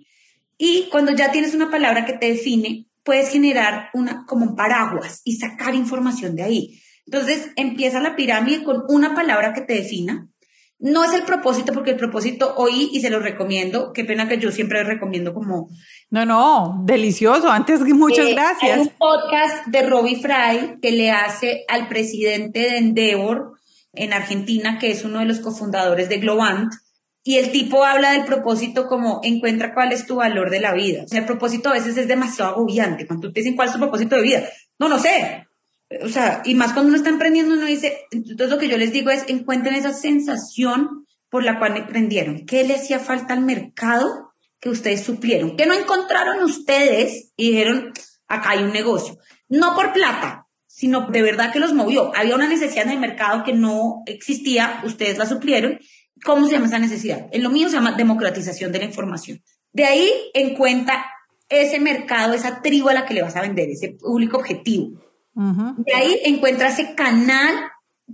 Y cuando ya tienes una palabra que te define, puedes generar una, como un paraguas y sacar información de ahí. Entonces empieza la pirámide con una palabra que te defina. No es el propósito, porque el propósito oí y se lo recomiendo. Qué pena que yo siempre recomiendo como... No, no, delicioso. Antes, muchas eh, gracias. Hay un podcast de Robbie Fry que le hace al presidente de Endeavor en Argentina, que es uno de los cofundadores de Globant, y el tipo habla del propósito como encuentra cuál es tu valor de la vida. O sea, el propósito a veces es demasiado agobiante. Cuando te dicen cuál es tu propósito de vida, no, no sé. O sea, y más cuando uno está emprendiendo, uno dice, entonces lo que yo les digo es encuentren esa sensación por la cual emprendieron. ¿Qué le hacía falta al mercado que ustedes suplieron? ¿Qué no encontraron ustedes y dijeron, acá hay un negocio? No por plata, sino de verdad que los movió. Había una necesidad en el mercado que no existía, ustedes la suplieron ¿Cómo se llama esa necesidad? En lo mío se llama democratización de la información. De ahí en cuenta ese mercado, esa tribu a la que le vas a vender, ese público objetivo. De ahí encuentra ese canal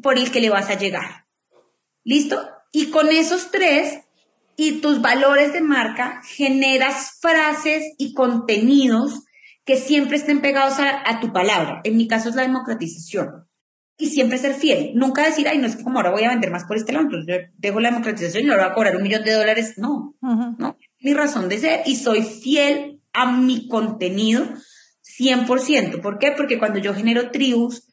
por el que le vas a llegar. ¿Listo? Y con esos tres y tus valores de marca, generas frases y contenidos que siempre estén pegados a, a tu palabra. En mi caso es la democratización y siempre ser fiel. Nunca decir, ay, no es que como ahora voy a vender más por este lado, entonces yo dejo la democratización y ahora voy a cobrar un millón de dólares. No, no, mi razón de ser y soy fiel a mi contenido 100%. ¿Por qué? Porque cuando yo genero tribus,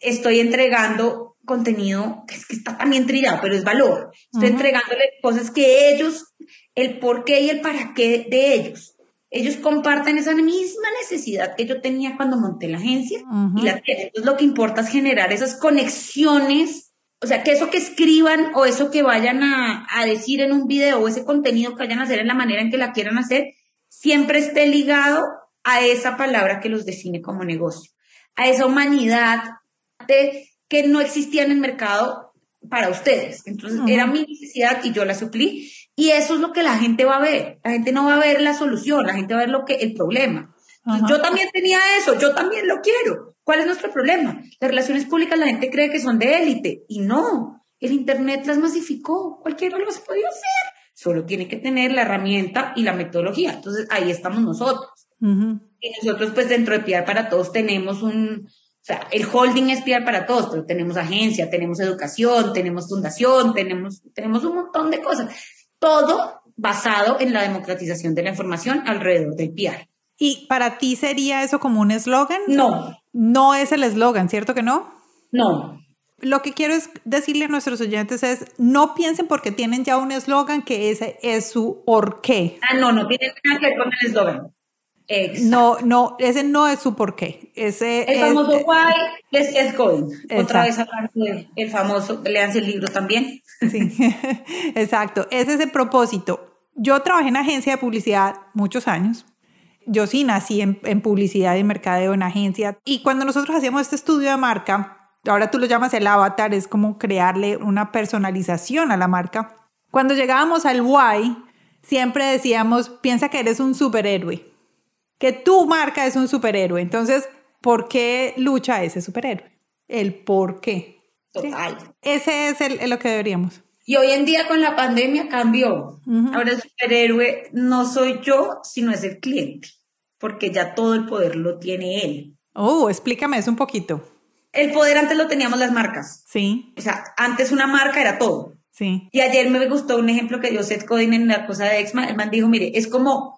estoy entregando contenido que es que está también trillado, pero es valor. Estoy entregándole cosas que ellos, el por qué y el para qué de ellos ellos comparten esa misma necesidad que yo tenía cuando monté la agencia y la tienen. Entonces lo que importa es generar esas conexiones o sea, que eso que escriban o eso que vayan a, a, decir en un video o ese contenido que vayan a hacer en la manera en que la quieran hacer, siempre esté ligado a esa palabra que los define como negocio, a esa humanidad de, que no existía en el mercado para ustedes. Entonces, era mi necesidad y yo la suplí. Y eso es lo que la gente va a ver. La gente no va a ver la solución, la gente va a ver lo que, el problema. Yo también tenía eso, yo también lo quiero. ¿Cuál es nuestro problema? Las relaciones públicas la gente cree que son de élite y no. El Internet las masificó, cualquiera ha podido hacer. Solo tiene que tener la herramienta y la metodología. Entonces ahí estamos nosotros. Y nosotros pues dentro de Piar para Todos tenemos un, o sea, el holding es Piar para Todos, pero tenemos agencia, tenemos educación, tenemos fundación, tenemos, tenemos un montón de cosas. Todo basado en la democratización de la información alrededor del PR. ¿Y para ti sería eso como un eslogan? No. No es el eslogan, ¿cierto que no? No. Lo que quiero es decirle a nuestros oyentes es, no piensen porque tienen ya un eslogan que ese es su porqué. Ah, no, no tiene nada que ver con el eslogan. No, no, ese no es su porqué. Ese el famoso why let's get going. Otra vez hablando del famoso, leanse el libro también. Sí, exacto. Ese es el propósito. Yo trabajé en agencia de publicidad muchos años yo sí nací en, publicidad y mercadeo en agencia. Y cuando nosotros hacíamos este estudio de marca, ahora tú lo llamas el avatar, es como crearle una personalización a la marca. Cuando llegábamos al why, siempre decíamos, piensa que eres un superhéroe, que tu marca es un superhéroe. Entonces, ¿por qué lucha ese superhéroe? El por qué. Total. Ese es el, lo que deberíamos. Y hoy en día con la pandemia cambió. Ahora el superhéroe no soy yo, sino es el cliente, porque ya todo el poder lo tiene él. Oh, explícame eso un poquito. El poder antes lo teníamos las marcas. Sí. O sea, antes una marca era todo. Sí. Y ayer me gustó un ejemplo que dio Seth Godin en la cosa de Exma. El man dijo, mire, es como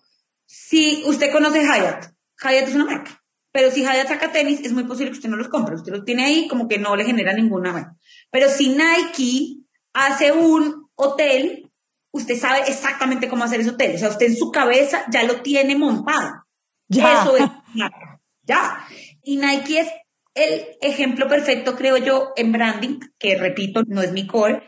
si usted conoce Hyatt. Hyatt es una marca. Pero si Hyatt saca tenis, es muy posible que usted no los compre. Usted los tiene ahí como que no le genera ninguna. Pero si Nike hace un hotel, usted sabe exactamente cómo hacer ese hotel. O sea, usted en su cabeza ya lo tiene montado. Ya. Eso es Ya. Y Nike es el ejemplo perfecto, creo yo, en branding, que repito, no es mi core,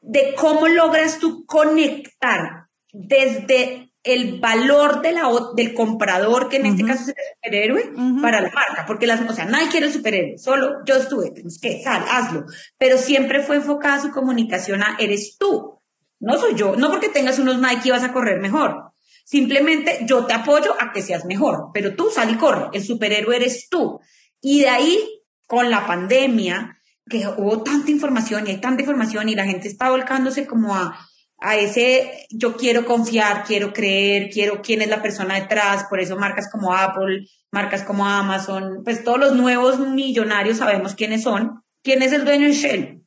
de cómo logras tú conectar desde el valor de la, del comprador, que en este caso es el superhéroe, para la marca. Porque las, o sea, Nike era el superhéroe, solo yo estuve, tenemos que, sal, hazlo. Pero siempre fue enfocada su comunicación a eres tú, no soy yo. No porque tengas unos Nike vas a correr mejor. Simplemente yo te apoyo a que seas mejor, pero tú sal y corre. El superhéroe eres tú. Y de ahí, con la pandemia, que hubo tanta información y hay tanta información y la gente está volcándose como a a ese yo quiero confiar, quiero creer, quiero quién es la persona detrás, por eso marcas como Apple, marcas como Amazon, pues todos los nuevos millonarios sabemos quiénes son. ¿Quién es el dueño de Shell?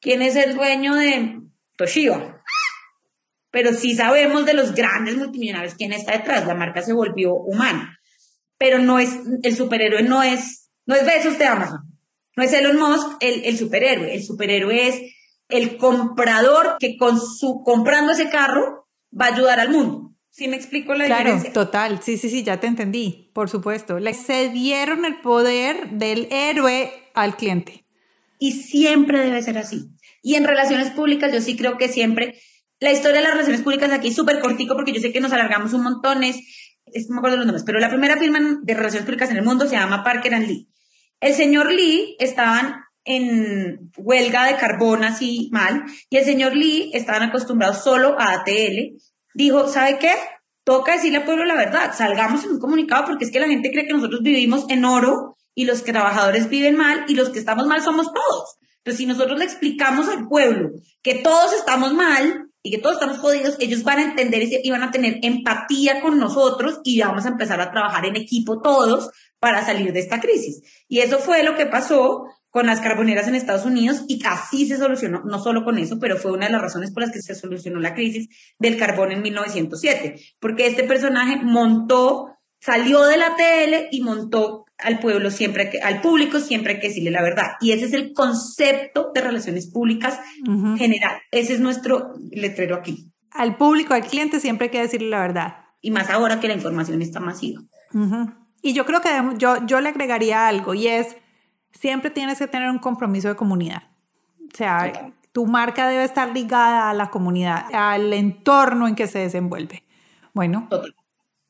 ¿Quién es el dueño de Toshiba? Pero sí sabemos de los grandes multimillonarios quién está detrás, la marca se volvió humana. Pero no es, el superhéroe no es, no es Besos de Amazon, no es Elon Musk el, el superhéroe, el superhéroe es el comprador que con su comprando ese carro va a ayudar al mundo. ¿Sí me explico la diferencia? Claro, total. Sí, sí, sí, ya te entendí, por supuesto. Le cedieron el poder del héroe al cliente. Y siempre debe ser así. Y en relaciones públicas yo sí creo que siempre, la historia de las relaciones públicas aquí es súper cortico porque yo sé que nos alargamos un montón, es, no me acuerdo los nombres, pero la primera firma de relaciones públicas en el mundo se llama Parker and Lee. El señor Lee estaban en huelga de carbón así mal, y el señor Lee, estaban acostumbrados solo a ATL, dijo, ¿sabe qué? Toca decirle al pueblo la verdad, salgamos en un comunicado porque es que la gente cree que nosotros vivimos en oro y los trabajadores viven mal y los que estamos mal somos todos. Entonces, si nosotros le explicamos al pueblo que todos estamos mal y que todos estamos jodidos, ellos van a entender y van a tener empatía con nosotros y vamos a empezar a trabajar en equipo todos para salir de esta crisis. Y eso fue lo que pasó con las carboneras en Estados Unidos y así se solucionó, no solo con eso, pero fue una de las razones por las que se solucionó la crisis del carbón en 1907, porque este personaje montó, salió de la TL y montó al pueblo siempre, que, al público siempre hay que decirle la verdad. Y ese es el concepto de relaciones públicas general. Ese es nuestro letrero aquí. Al público, al cliente siempre hay que decirle la verdad. Y más ahora que la información está masiva. Y yo creo que yo, yo le agregaría algo y es siempre tienes que tener un compromiso de comunidad. O sea, tu marca debe estar ligada a la comunidad, al entorno en que se desenvuelve. Bueno,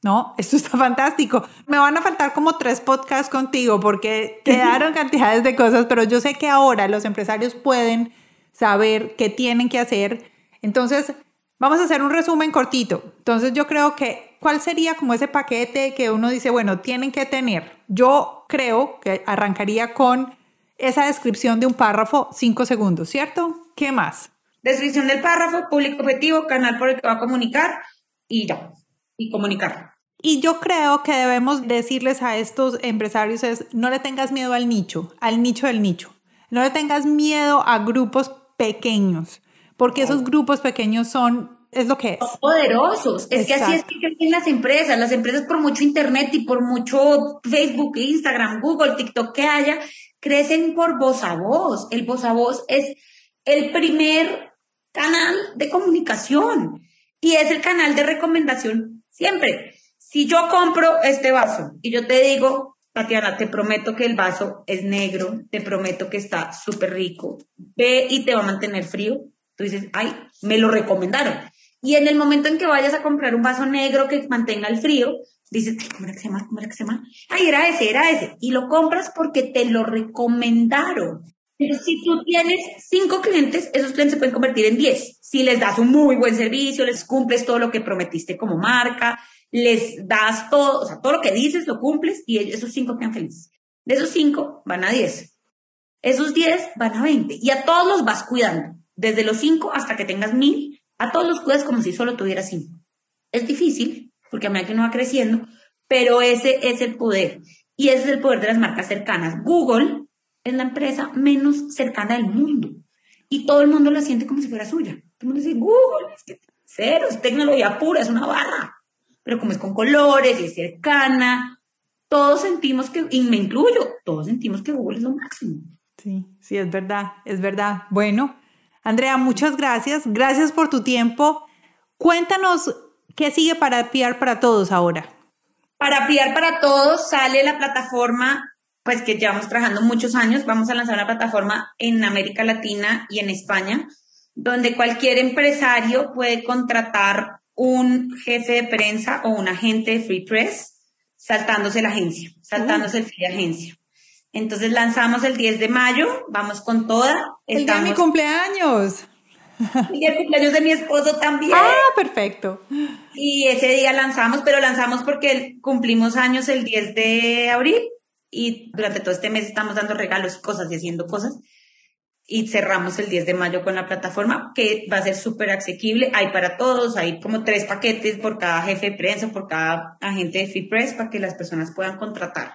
no, esto está fantástico. Me van a faltar como tres podcasts contigo porque quedaron cantidades de cosas, pero yo sé que ahora los empresarios pueden saber qué tienen que hacer. Entonces, vamos a hacer un resumen cortito. Entonces, yo creo que, ¿cuál sería como ese paquete que uno dice, bueno, tienen que tener? Yo creo que arrancaría con esa descripción de un párrafo, cinco segundos, ¿cierto? ¿Qué más? Descripción del párrafo, público objetivo, canal por el que va a comunicar y ya, y comunicar. Y yo creo que debemos decirles a estos empresarios es, no le tengas miedo al nicho, al nicho del nicho. No le tengas miedo a grupos pequeños, porque esos grupos pequeños son, es lo que es. Son poderosos. Es que así es que crecen las empresas. Las empresas por mucho internet y por mucho Facebook, Instagram, Google, TikTok que haya, crecen por voz a voz. El voz a voz es el primer canal de comunicación y es el canal de recomendación siempre. Si yo compro este vaso y yo te digo, Tatiana, te prometo que el vaso es negro, te prometo que está súper rico, ve y te va a mantener frío, tú dices, ay, me lo recomendaron. Y en el momento en que vayas a comprar un vaso negro que mantenga el frío, dices, ¿cómo era que se llama? ¿Cómo era que se llama? Ay, era ese, era ese. Y lo compras porque te lo recomendaron. Pero si tú tienes cinco clientes, esos clientes se pueden convertir en diez. Si les das un muy buen servicio, les cumples todo lo que prometiste como marca, les das todo, o sea, todo lo que dices lo cumples y esos cinco quedan felices. De esos cinco van a diez. Esos diez van a veinte. Y a todos los vas cuidando. Desde los cinco hasta que tengas mil, a todos los cuidas como si solo tuvieras cinco. Es difícil, porque a medida que uno va creciendo, pero ese es el poder. Y ese es el poder de las marcas cercanas. Google es la empresa menos cercana del mundo. Y todo el mundo la siente como si fuera suya. Todo el mundo dice, Google, es que cero, es tecnología pura, es una barra. Pero como es con colores y es cercana, todos sentimos que, y me incluyo, todos sentimos que Google es lo máximo. Sí, sí, es verdad, es verdad. Bueno, Andrea, muchas gracias. Gracias por tu tiempo. Cuéntanos qué sigue para PR para todos ahora. Para PR para todos sale la plataforma, pues que llevamos trabajando muchos años. Vamos a lanzar una plataforma en América Latina y en España, donde cualquier empresario puede contratar un jefe de prensa o un agente de Free Press saltándose la agencia, saltándose el fee de agencia. Entonces lanzamos el 10 de mayo, vamos con toda. El día de mi cumpleaños. Y el cumpleaños de mi esposo también. Ah, perfecto. Y ese día lanzamos, pero lanzamos porque cumplimos años el 10 de abril y durante todo este mes estamos dando regalos, cosas y haciendo cosas y cerramos el 10 de mayo con la plataforma que va a ser súper asequible. Hay para todos, hay como tres paquetes por cada jefe de prensa, por cada agente de Free Press para que las personas puedan contratar.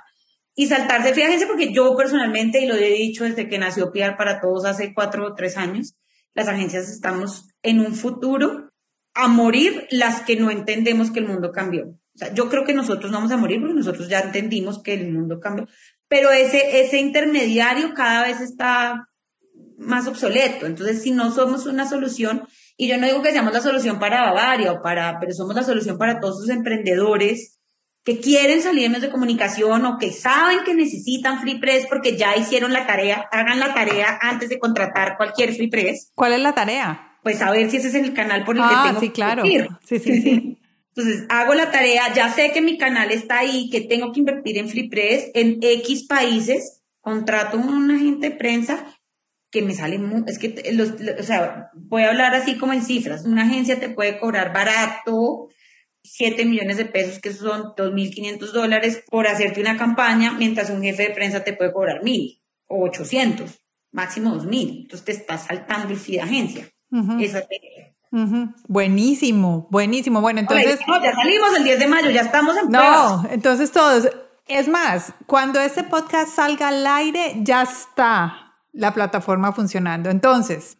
Y saltarse agencia porque yo personalmente, y lo he dicho desde que nació PR para todos hace cuatro o tres años, las agencias estamos en un futuro a morir las que no entendemos que el mundo cambió. O sea, yo creo que nosotros no vamos a morir porque nosotros ya entendimos que el mundo cambió, pero ese, ese intermediario cada vez está más obsoleto. Entonces, si no somos una solución, y yo no digo que seamos la solución para Bavaria o para, pero somos la solución para todos esos emprendedores que quieren salir en medios de comunicación o que saben que necesitan Free Press porque ya hicieron la tarea, hagan la tarea antes de contratar cualquier Free Press. ¿Cuál es la tarea? Pues a ver si ese es el canal por el que ah, tengo sí, claro. Sí, sí, sí. Entonces, hago la tarea, ya sé que mi canal está ahí, que tengo que invertir en Free Press en X países, contrato a un agente de prensa que me sale es que, los, o sea, voy a hablar así como en cifras. Una agencia te puede cobrar barato 7 millones de pesos, que son 2.500 dólares, por hacerte una campaña, mientras un jefe de prensa te puede cobrar 1.000 o 800, máximo 2.000. Entonces te estás saltando el fee de agencia. Esa Buenísimo, buenísimo. Bueno, entonces... no, ya salimos el 10 de mayo, ya estamos en No, entonces todos... Es más, cuando este podcast salga al aire, ya está la plataforma funcionando. Entonces,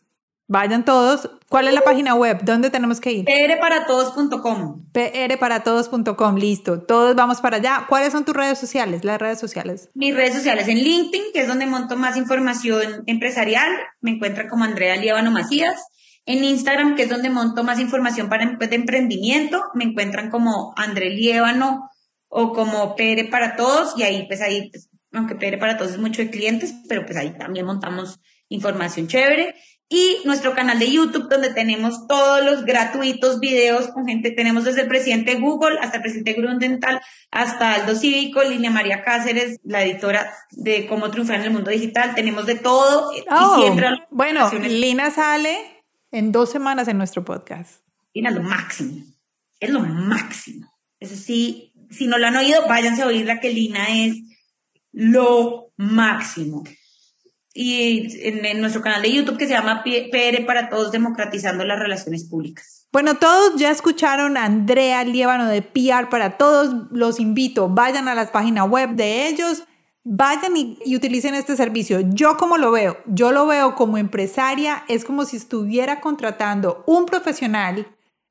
vayan todos. ¿Cuál es la página web? ¿Dónde tenemos que ir? prparatodos.com. prparatodos.com, listo. Todos vamos para allá. ¿Cuáles son tus redes sociales? Las redes sociales. Mis redes sociales en LinkedIn, que es donde monto más información empresarial. Me encuentran como Andrea Lievano Macías. En Instagram, que es donde monto más información para de emprendimiento, me encuentran como André Lievano o como Pere para Todos y ahí pues ahí pues, aunque Pere para todos es mucho de clientes, pero pues ahí también montamos información chévere. Y nuestro canal de YouTube, donde tenemos todos los gratuitos videos con gente, tenemos desde el presidente Google hasta el presidente Grundental, hasta Aldo Cívico, Línea María Cáceres, la editora de Cómo Triunfar en el Mundo Digital, tenemos de todo. y Oh, siempre bueno, Lina sale en dos semanas en nuestro podcast. Lina es lo máximo, es lo máximo. Eso sí, si no lo han oído, váyanse a oír la que Lina es lo máximo. Y en, en nuestro canal de YouTube que se llama PR para Todos Democratizando las Relaciones Públicas. Bueno, todos ya escucharon a Andrea Liévano de PR para todos. Los invito, vayan a la página web de ellos, vayan y, y utilicen este servicio. Yo como lo veo, yo lo veo como empresaria, es como si estuviera contratando un profesional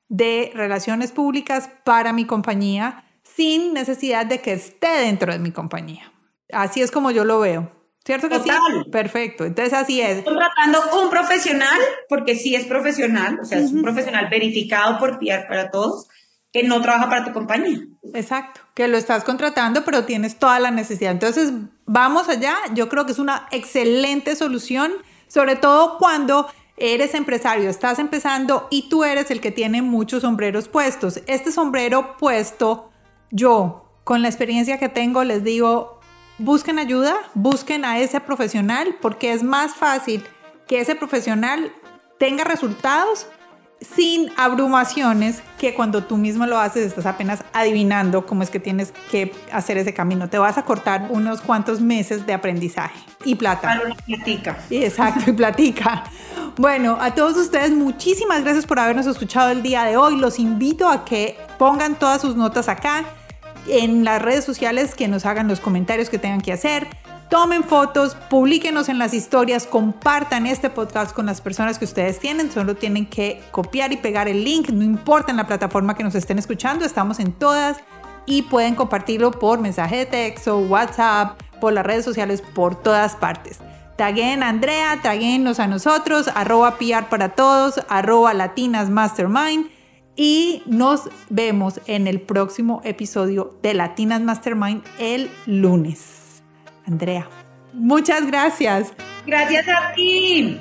de relaciones públicas para mi compañía sin necesidad de que esté dentro de mi compañía. Así es como yo lo veo. ¿Cierto que Total. sí? Perfecto. Entonces así es. Contratando un profesional, porque sí es profesional, o sea, es un profesional verificado por PR para Todos, que no trabaja para tu compañía. Exacto, que lo estás contratando, pero tienes toda la necesidad. Entonces, vamos allá. Yo creo que es una excelente solución, sobre todo cuando eres empresario, estás empezando y tú eres el que tiene muchos sombreros puestos. Este sombrero puesto, yo, con la experiencia que tengo, les digo, busquen ayuda, busquen a ese profesional, porque es más fácil que ese profesional tenga resultados sin abrumaciones que cuando tú mismo lo haces estás apenas adivinando cómo es que tienes que hacer ese camino. Te vas a cortar unos cuantos meses de aprendizaje y plata. Para una platica. Exacto, y platica. Bueno, a todos ustedes muchísimas gracias por habernos escuchado el día de hoy. Los invito a que pongan todas sus notas acá en las redes sociales, que nos hagan los comentarios que tengan que hacer. Tomen fotos, publíquenos en las historias, compartan este podcast con las personas que ustedes tienen. Solo tienen que copiar y pegar el link, no importa en la plataforma que nos estén escuchando, estamos en todas y pueden compartirlo por mensaje de texto, WhatsApp, por las redes sociales, por todas partes. Taguen a Andrea, taguennos a nosotros, arroba PR para todos, arroba Latinas Mastermind y nos vemos en el próximo episodio de Latinas Mastermind el lunes. Andrea, muchas gracias. Gracias a ti.